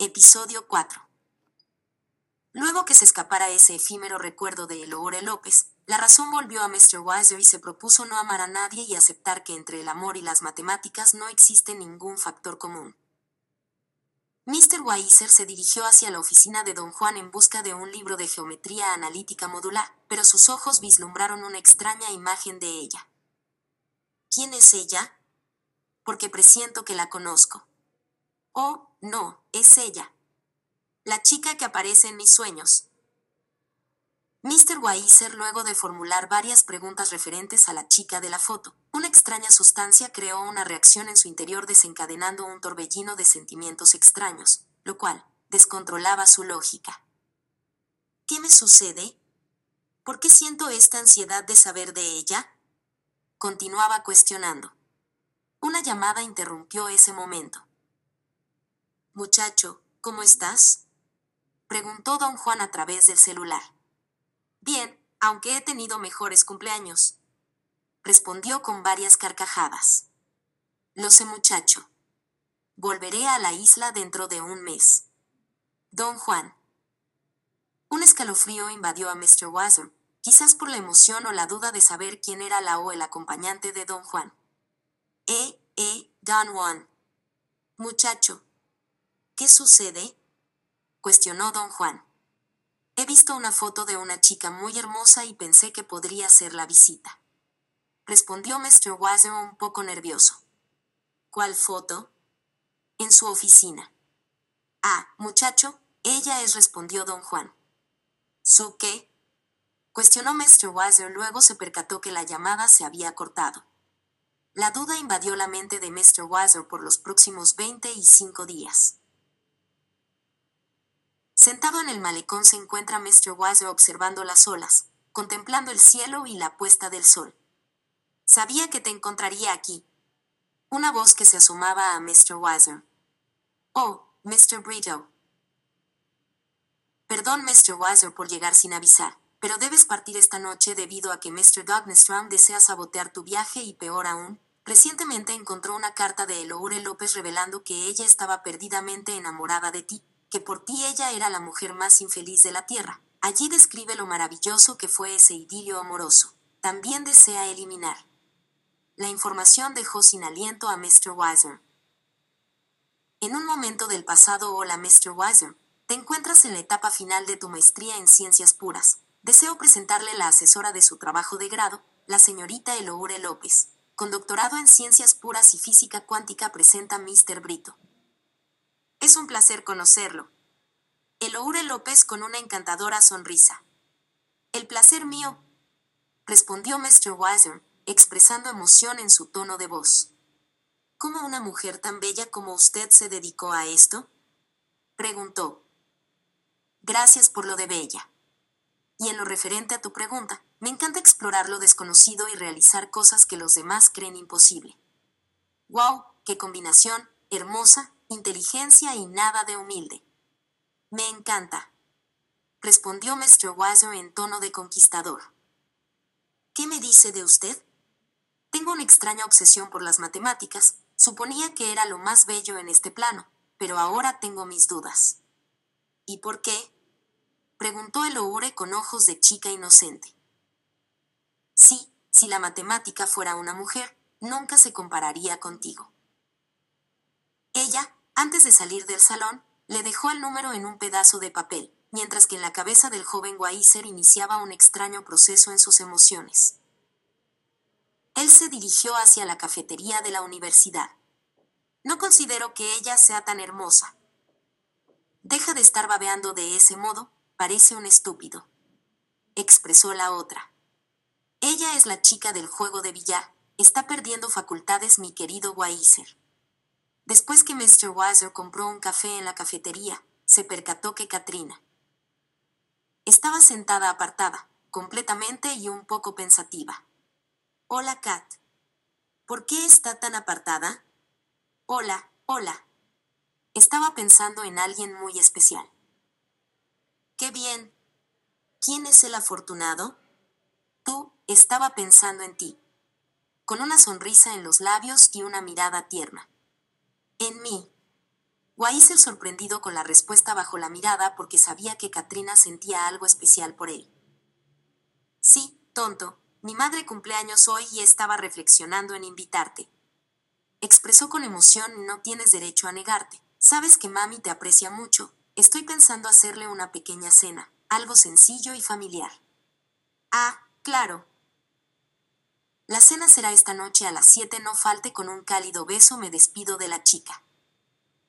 Episodio 4 Luego que se escapara ese efímero recuerdo de Eloure López, la razón volvió a Mr. Weiser y se propuso no amar a nadie y aceptar que entre el amor y las matemáticas no existe ningún factor común. Mr. Weiser se dirigió hacia la oficina de don Juan en busca de un libro de geometría analítica modular, pero sus ojos vislumbraron una extraña imagen de ella. ¿Quién es ella? Porque presiento que la conozco. Oh, no, es ella. La chica que aparece en mis sueños, Mr. Weiser, luego de formular varias preguntas referentes a la chica de la foto, una extraña sustancia creó una reacción en su interior desencadenando un torbellino de sentimientos extraños, lo cual descontrolaba su lógica. ¿Qué me sucede? ¿Por qué siento esta ansiedad de saber de ella? Continuaba cuestionando. Una llamada interrumpió ese momento. Muchacho, ¿cómo estás? preguntó don Juan a través del celular. Bien, aunque he tenido mejores cumpleaños. Respondió con varias carcajadas. Lo sé muchacho. Volveré a la isla dentro de un mes. Don Juan. Un escalofrío invadió a Mr. Wasser, quizás por la emoción o la duda de saber quién era la o el acompañante de Don Juan. Eh, eh, Don Juan. Muchacho. ¿Qué sucede? cuestionó Don Juan. He visto una foto de una chica muy hermosa y pensé que podría ser la visita. Respondió Mr. Weiser un poco nervioso. ¿Cuál foto? En su oficina. Ah, muchacho, ella es, respondió don Juan. ¿Su qué? Cuestionó Mr. Weiser, luego se percató que la llamada se había cortado. La duda invadió la mente de Mr. Weiser por los próximos veinte y cinco días. Sentado en el malecón se encuentra Mr. Weiser observando las olas, contemplando el cielo y la puesta del sol. Sabía que te encontraría aquí. Una voz que se asomaba a Mr. Weiser. Oh, Mr. Brito. Perdón, Mr. Weiser, por llegar sin avisar, pero debes partir esta noche debido a que Mr. Douglas desea sabotear tu viaje y peor aún, recientemente encontró una carta de Eloure López revelando que ella estaba perdidamente enamorada de ti que por ti ella era la mujer más infeliz de la tierra. Allí describe lo maravilloso que fue ese idilio amoroso. También desea eliminar. La información dejó sin aliento a Mr. Weiser. En un momento del pasado, hola Mr. Weiser, te encuentras en la etapa final de tu maestría en ciencias puras. Deseo presentarle la asesora de su trabajo de grado, la señorita Eloure López. Con doctorado en ciencias puras y física cuántica presenta Mr. Brito. Es un placer conocerlo. Eloure López con una encantadora sonrisa. El placer mío, respondió Mr. Weiser, expresando emoción en su tono de voz. ¿Cómo una mujer tan bella como usted se dedicó a esto? preguntó. Gracias por lo de bella. Y en lo referente a tu pregunta, me encanta explorar lo desconocido y realizar cosas que los demás creen imposible. ¡Wow! ¡Qué combinación! Hermosa, inteligencia y nada de humilde. Me encanta, respondió Mr. Weiser en tono de conquistador. ¿Qué me dice de usted? Tengo una extraña obsesión por las matemáticas. Suponía que era lo más bello en este plano, pero ahora tengo mis dudas. ¿Y por qué? preguntó el Oure con ojos de chica inocente. Sí, si la matemática fuera una mujer, nunca se compararía contigo. Ella, antes de salir del salón, le dejó el número en un pedazo de papel, mientras que en la cabeza del joven Weiser iniciaba un extraño proceso en sus emociones. Él se dirigió hacia la cafetería de la universidad. No considero que ella sea tan hermosa. Deja de estar babeando de ese modo, parece un estúpido. Expresó la otra. Ella es la chica del juego de billar. Está perdiendo facultades mi querido Weiser. Después que Mr. Weiser compró un café en la cafetería, se percató que Katrina estaba sentada apartada, completamente y un poco pensativa. Hola, Kat. ¿Por qué está tan apartada? Hola, hola. Estaba pensando en alguien muy especial. Qué bien. ¿Quién es el afortunado? Tú, estaba pensando en ti. Con una sonrisa en los labios y una mirada tierna. En mí. Weiser sorprendido con la respuesta bajo la mirada porque sabía que Katrina sentía algo especial por él. Sí, tonto, mi madre cumpleaños hoy y estaba reflexionando en invitarte. Expresó con emoción no tienes derecho a negarte. Sabes que mami te aprecia mucho. Estoy pensando hacerle una pequeña cena, algo sencillo y familiar. Ah, claro. La cena será esta noche a las siete, no falte con un cálido beso me despido de la chica.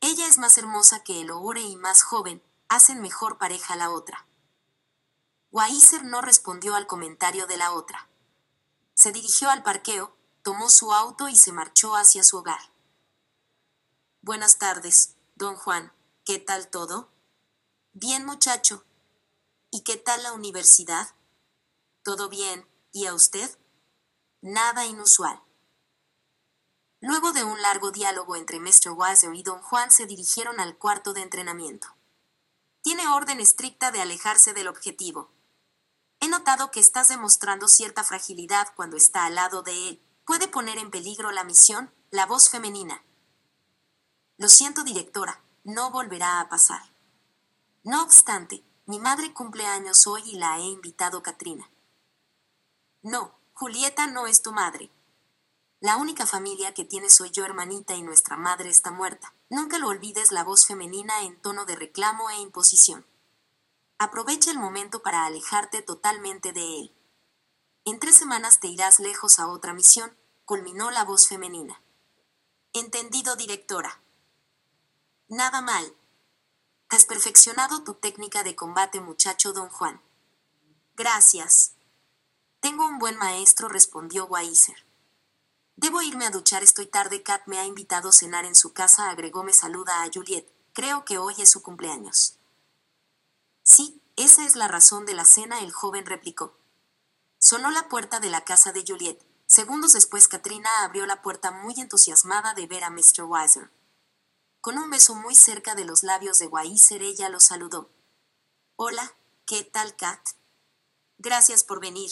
Ella es más hermosa que el Oure y más joven, hacen mejor pareja la otra. Weiser no respondió al comentario de la otra. Se dirigió al parqueo, tomó su auto y se marchó hacia su hogar. Buenas tardes, don Juan. ¿Qué tal todo? Bien, muchacho. ¿Y qué tal la universidad? Todo bien. ¿Y a usted? Nada inusual. Luego de un largo diálogo entre Mr. Weiser y don Juan se dirigieron al cuarto de entrenamiento. Tiene orden estricta de alejarse del objetivo, He notado que estás demostrando cierta fragilidad cuando está al lado de él. Puede poner en peligro la misión, la voz femenina. Lo siento, directora, no volverá a pasar. No obstante, mi madre cumple años hoy y la he invitado Katrina. No, Julieta no es tu madre. La única familia que tienes soy yo, hermanita, y nuestra madre está muerta. Nunca lo olvides la voz femenina en tono de reclamo e imposición. Aprovecha el momento para alejarte totalmente de él. En tres semanas te irás lejos a otra misión, culminó la voz femenina. Entendido, directora. Nada mal. Has perfeccionado tu técnica de combate, muchacho don Juan. Gracias. Tengo un buen maestro, respondió Weiser. Debo irme a duchar, estoy tarde. Kat me ha invitado a cenar en su casa, agregó me saluda a Juliet. Creo que hoy es su cumpleaños. Sí, esa es la razón de la cena, el joven replicó. Sonó la puerta de la casa de Juliet. Segundos después, Katrina abrió la puerta muy entusiasmada de ver a Mr. Weiser. Con un beso muy cerca de los labios de Weiser, ella lo saludó. Hola, ¿qué tal, Kat? Gracias por venir.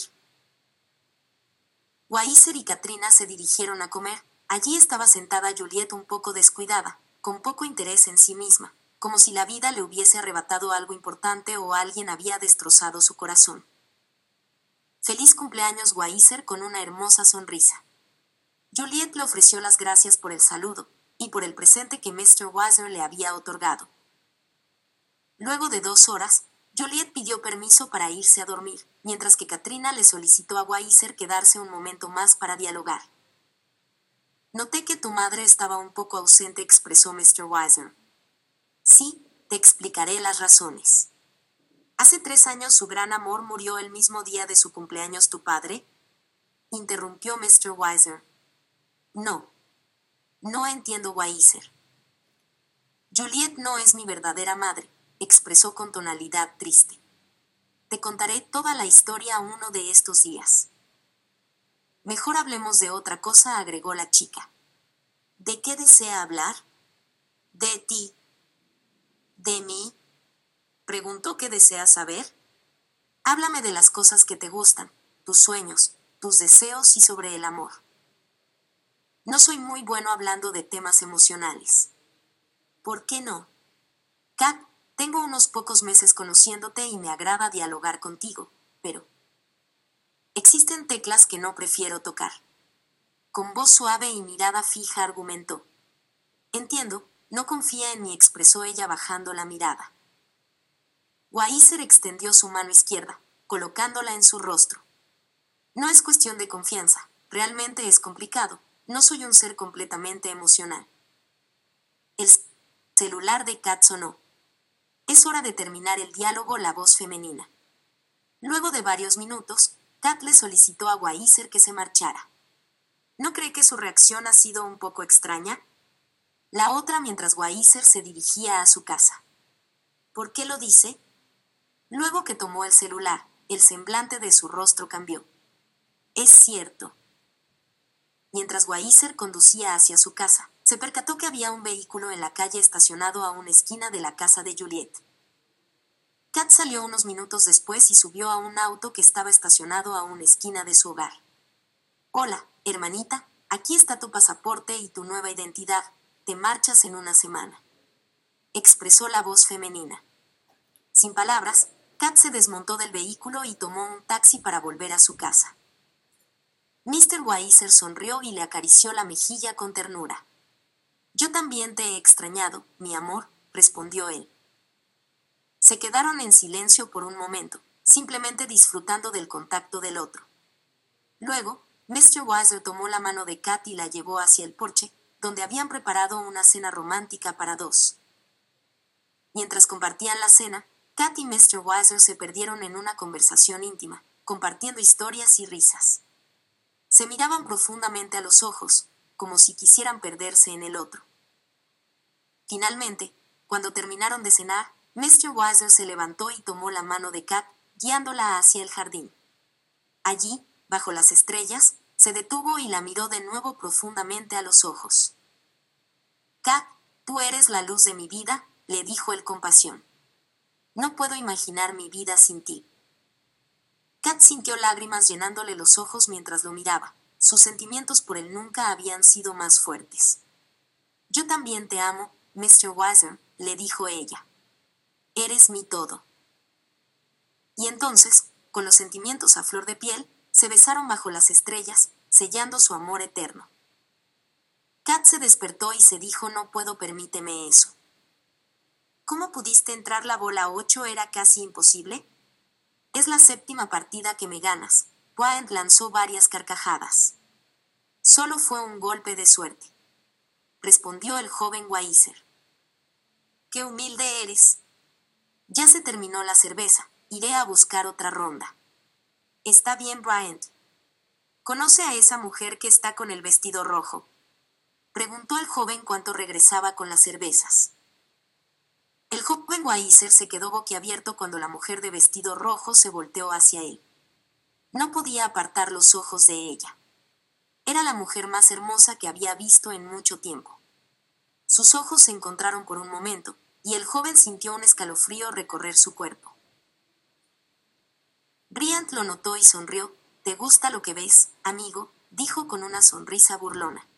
Weiser y Katrina se dirigieron a comer. Allí estaba sentada Juliet un poco descuidada, con poco interés en sí misma como si la vida le hubiese arrebatado algo importante o alguien había destrozado su corazón. Feliz cumpleaños Weiser con una hermosa sonrisa. Juliet le ofreció las gracias por el saludo y por el presente que Mr. Weiser le había otorgado. Luego de dos horas, Juliet pidió permiso para irse a dormir, mientras que Katrina le solicitó a Weiser quedarse un momento más para dialogar. Noté que tu madre estaba un poco ausente, expresó Mr. Weiser. Sí, te explicaré las razones. ¿Hace tres años su gran amor murió el mismo día de su cumpleaños tu padre? interrumpió Mr. Weiser. No. No entiendo, Weiser. Juliet no es mi verdadera madre, expresó con tonalidad triste. Te contaré toda la historia uno de estos días. Mejor hablemos de otra cosa, agregó la chica. ¿De qué desea hablar? De ti, ¿De mí? Preguntó qué deseas saber. Háblame de las cosas que te gustan, tus sueños, tus deseos y sobre el amor. No soy muy bueno hablando de temas emocionales. ¿Por qué no? Kat, tengo unos pocos meses conociéndote y me agrada dialogar contigo, pero... Existen teclas que no prefiero tocar. Con voz suave y mirada fija argumentó. Entiendo, no confía en mí, expresó ella bajando la mirada. Weiser extendió su mano izquierda, colocándola en su rostro. No es cuestión de confianza, realmente es complicado. No soy un ser completamente emocional. El celular de Kat sonó. Es hora de terminar el diálogo la voz femenina. Luego de varios minutos, Kat le solicitó a Weiser que se marchara. ¿No cree que su reacción ha sido un poco extraña? la otra mientras Weiser se dirigía a su casa. ¿Por qué lo dice? Luego que tomó el celular, el semblante de su rostro cambió. Es cierto. Mientras Weiser conducía hacia su casa, se percató que había un vehículo en la calle estacionado a una esquina de la casa de Juliet. Kat salió unos minutos después y subió a un auto que estaba estacionado a una esquina de su hogar. Hola, hermanita, aquí está tu pasaporte y tu nueva identidad. Te marchas en una semana. Expresó la voz femenina. Sin palabras, Kat se desmontó del vehículo y tomó un taxi para volver a su casa. Mr. Weiser sonrió y le acarició la mejilla con ternura. Yo también te he extrañado, mi amor, respondió él. Se quedaron en silencio por un momento, simplemente disfrutando del contacto del otro. Luego, Mr. Weiser tomó la mano de Kat y la llevó hacia el porche, donde habían preparado una cena romántica para dos. Mientras compartían la cena, Kat y Mr. Weiser se perdieron en una conversación íntima, compartiendo historias y risas. Se miraban profundamente a los ojos, como si quisieran perderse en el otro. Finalmente, cuando terminaron de cenar, Mr. Weiser se levantó y tomó la mano de Kat, guiándola hacia el jardín. Allí, bajo las estrellas, se detuvo y la miró de nuevo profundamente a los ojos. Kat, tú eres la luz de mi vida, le dijo él con pasión. No puedo imaginar mi vida sin ti. Kat sintió lágrimas llenándole los ojos mientras lo miraba. Sus sentimientos por él nunca habían sido más fuertes. Yo también te amo, Mr. Weiser, le dijo ella. Eres mi todo. Y entonces, con los sentimientos a flor de piel, se besaron bajo las estrellas, sellando su amor eterno. Kat se despertó y se dijo no puedo permíteme eso. ¿Cómo pudiste entrar la bola 8 era casi imposible? Es la séptima partida que me ganas. Bryant lanzó varias carcajadas. Solo fue un golpe de suerte. Respondió el joven Weiser. Qué humilde eres. Ya se terminó la cerveza. Iré a buscar otra ronda. Está bien, Bryant. ¿Conoce a esa mujer que está con el vestido rojo? Preguntó el joven cuanto regresaba con las cervezas. El joven Weiser se quedó boquiabierto cuando la mujer de vestido rojo se volteó hacia él. No podía apartar los ojos de ella. Era la mujer más hermosa que había visto en mucho tiempo. Sus ojos se encontraron por un momento, y el joven sintió un escalofrío recorrer su cuerpo. Bryant lo notó y sonrió. ¿Te gusta lo que ves, amigo? dijo con una sonrisa burlona.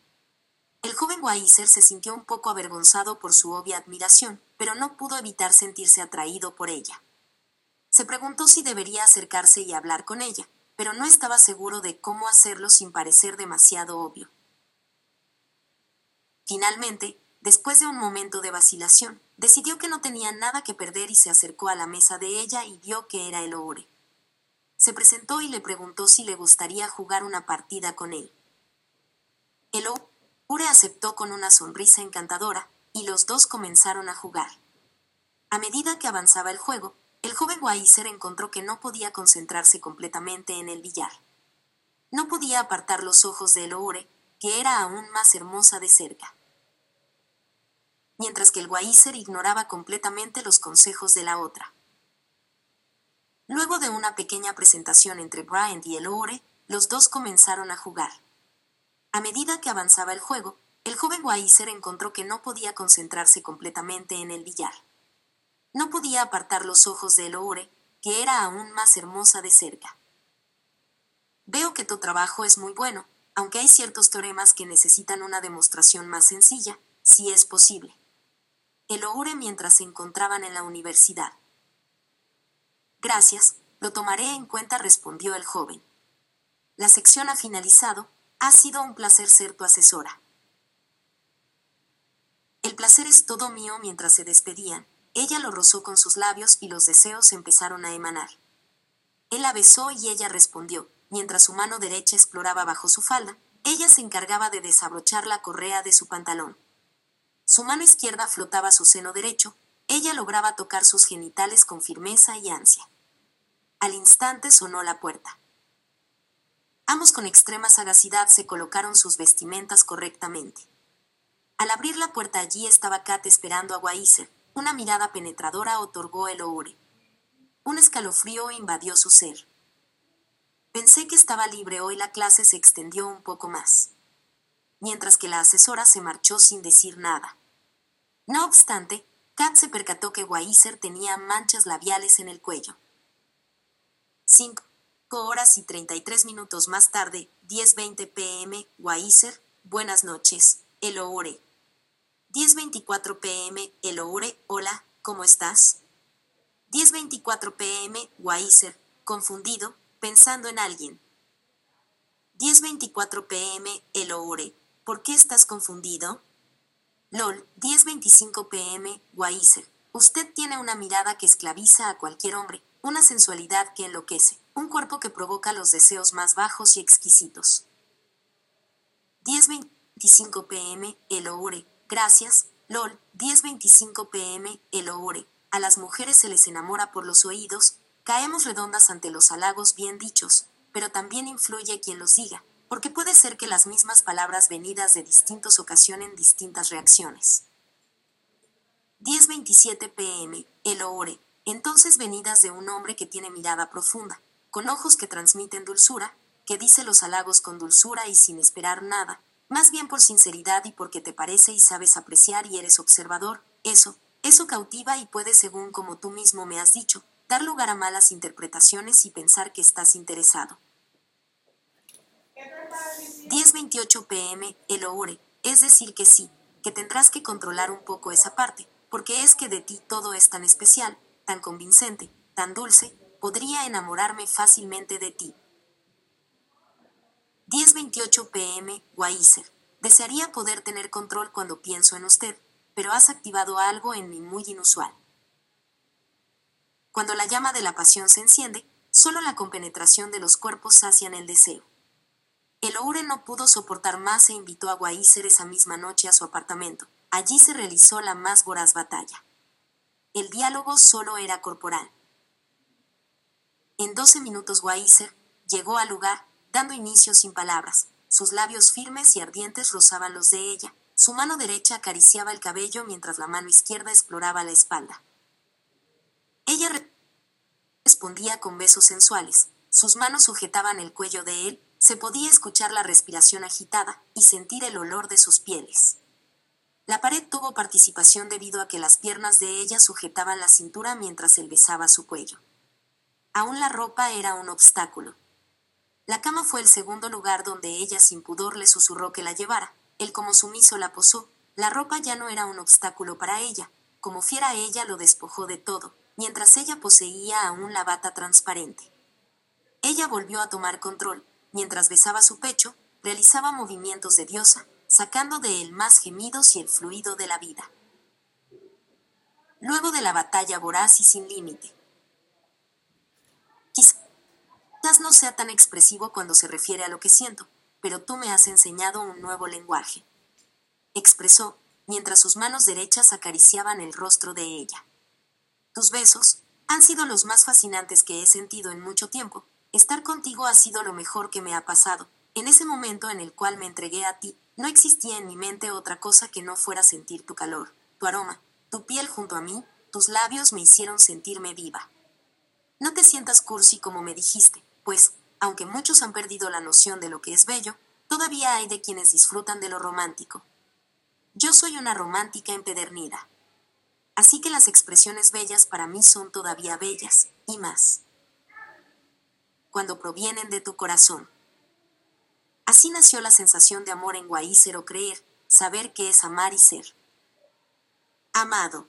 El joven Weiser se sintió un poco avergonzado por su obvia admiración, pero no pudo evitar sentirse atraído por ella. Se preguntó si debería acercarse y hablar con ella, pero no estaba seguro de cómo hacerlo sin parecer demasiado obvio. Finalmente, después de un momento de vacilación, decidió que no tenía nada que perder y se acercó a la mesa de ella y vio que era el Oure. Se presentó y le preguntó si le gustaría jugar una partida con él. El Ure aceptó con una sonrisa encantadora, y los dos comenzaron a jugar. A medida que avanzaba el juego, el joven Weiser encontró que no podía concentrarse completamente en el billar. No podía apartar los ojos de Eloure, que era aún más hermosa de cerca. Mientras que el Weiser ignoraba completamente los consejos de la otra. Luego de una pequeña presentación entre Bryant y Eloure, los dos comenzaron a jugar. A medida que avanzaba el juego, el joven Weiser encontró que no podía concentrarse completamente en el billar. No podía apartar los ojos de Eloure, que era aún más hermosa de cerca. Veo que tu trabajo es muy bueno, aunque hay ciertos teoremas que necesitan una demostración más sencilla, si es posible. Eloure mientras se encontraban en la universidad. Gracias, lo tomaré en cuenta, respondió el joven. La sección ha finalizado, ha sido un placer ser tu asesora. El placer es todo mío mientras se despedían. Ella lo rozó con sus labios y los deseos empezaron a emanar. Él la besó y ella respondió, mientras su mano derecha exploraba bajo su falda, ella se encargaba de desabrochar la correa de su pantalón. Su mano izquierda flotaba su seno derecho, ella lograba tocar sus genitales con firmeza y ansia. Al instante sonó la puerta. Ambos con extrema sagacidad se colocaron sus vestimentas correctamente. Al abrir la puerta allí estaba Kat esperando a Weiser. Una mirada penetradora otorgó el oure. Un escalofrío invadió su ser. Pensé que estaba libre hoy la clase se extendió un poco más. Mientras que la asesora se marchó sin decir nada. No obstante, Kat se percató que Weiser tenía manchas labiales en el cuello. Cinco horas y 33 minutos más tarde, 10.20 pm, Weiser, buenas noches, Eloure. 10.24 pm, Eloure, hola, ¿cómo estás? 10.24 pm, Weiser, confundido, pensando en alguien. 10.24 pm, Eloure, ¿por qué estás confundido? LOL, 10.25 pm, Weiser. Usted tiene una mirada que esclaviza a cualquier hombre, una sensualidad que enloquece, un cuerpo que provoca los deseos más bajos y exquisitos. 10.25 pm, Eloure. Gracias, LOL, 10.25 pm, Eloure. A las mujeres se les enamora por los oídos, caemos redondas ante los halagos bien dichos, pero también influye quien los diga porque puede ser que las mismas palabras venidas de distintos ocasionen distintas reacciones. 10.27 pm, el oore, entonces venidas de un hombre que tiene mirada profunda, con ojos que transmiten dulzura, que dice los halagos con dulzura y sin esperar nada, más bien por sinceridad y porque te parece y sabes apreciar y eres observador, eso, eso cautiva y puede, según como tú mismo me has dicho, dar lugar a malas interpretaciones y pensar que estás interesado. 10.28 pm, el oure, es decir que sí, que tendrás que controlar un poco esa parte, porque es que de ti todo es tan especial, tan convincente, tan dulce, podría enamorarme fácilmente de ti. 10.28 pm, Weiser. Desearía poder tener control cuando pienso en usted, pero has activado algo en mí muy inusual. Cuando la llama de la pasión se enciende, solo la compenetración de los cuerpos sacian el deseo. El Oure no pudo soportar más e invitó a Weiser esa misma noche a su apartamento. Allí se realizó la más voraz batalla. El diálogo solo era corporal. En doce minutos Weiser llegó al lugar, dando inicio sin palabras. Sus labios firmes y ardientes rozaban los de ella. Su mano derecha acariciaba el cabello mientras la mano izquierda exploraba la espalda. Ella respondía con besos sensuales. Sus manos sujetaban el cuello de él, se podía escuchar la respiración agitada y sentir el olor de sus pieles. La pared tuvo participación debido a que las piernas de ella sujetaban la cintura mientras él besaba su cuello. Aún la ropa era un obstáculo. La cama fue el segundo lugar donde ella sin pudor le susurró que la llevara. Él como sumiso la posó. La ropa ya no era un obstáculo para ella. Como fiera ella lo despojó de todo, mientras ella poseía aún la bata transparente. Ella volvió a tomar control, mientras besaba su pecho, realizaba movimientos de diosa, sacando de él más gemidos y el fluido de la vida. Luego de la batalla voraz y sin límite. Quizás no sea tan expresivo cuando se refiere a lo que siento, pero tú me has enseñado un nuevo lenguaje. Expresó, mientras sus manos derechas acariciaban el rostro de ella. Tus besos han sido los más fascinantes que he sentido en mucho tiempo, Estar contigo ha sido lo mejor que me ha pasado. En ese momento en el cual me entregué a ti, no existía en mi mente otra cosa que no fuera sentir tu calor, tu aroma, tu piel junto a mí, tus labios me hicieron sentirme viva. No te sientas cursi como me dijiste, pues, aunque muchos han perdido la noción de lo que es bello, todavía hay de quienes disfrutan de lo romántico. Yo soy una romántica empedernida. Así que las expresiones bellas para mí son todavía bellas, y más cuando provienen de tu corazón. Así nació la sensación de amor en Guaícer o creer, saber que es amar y ser. Amado.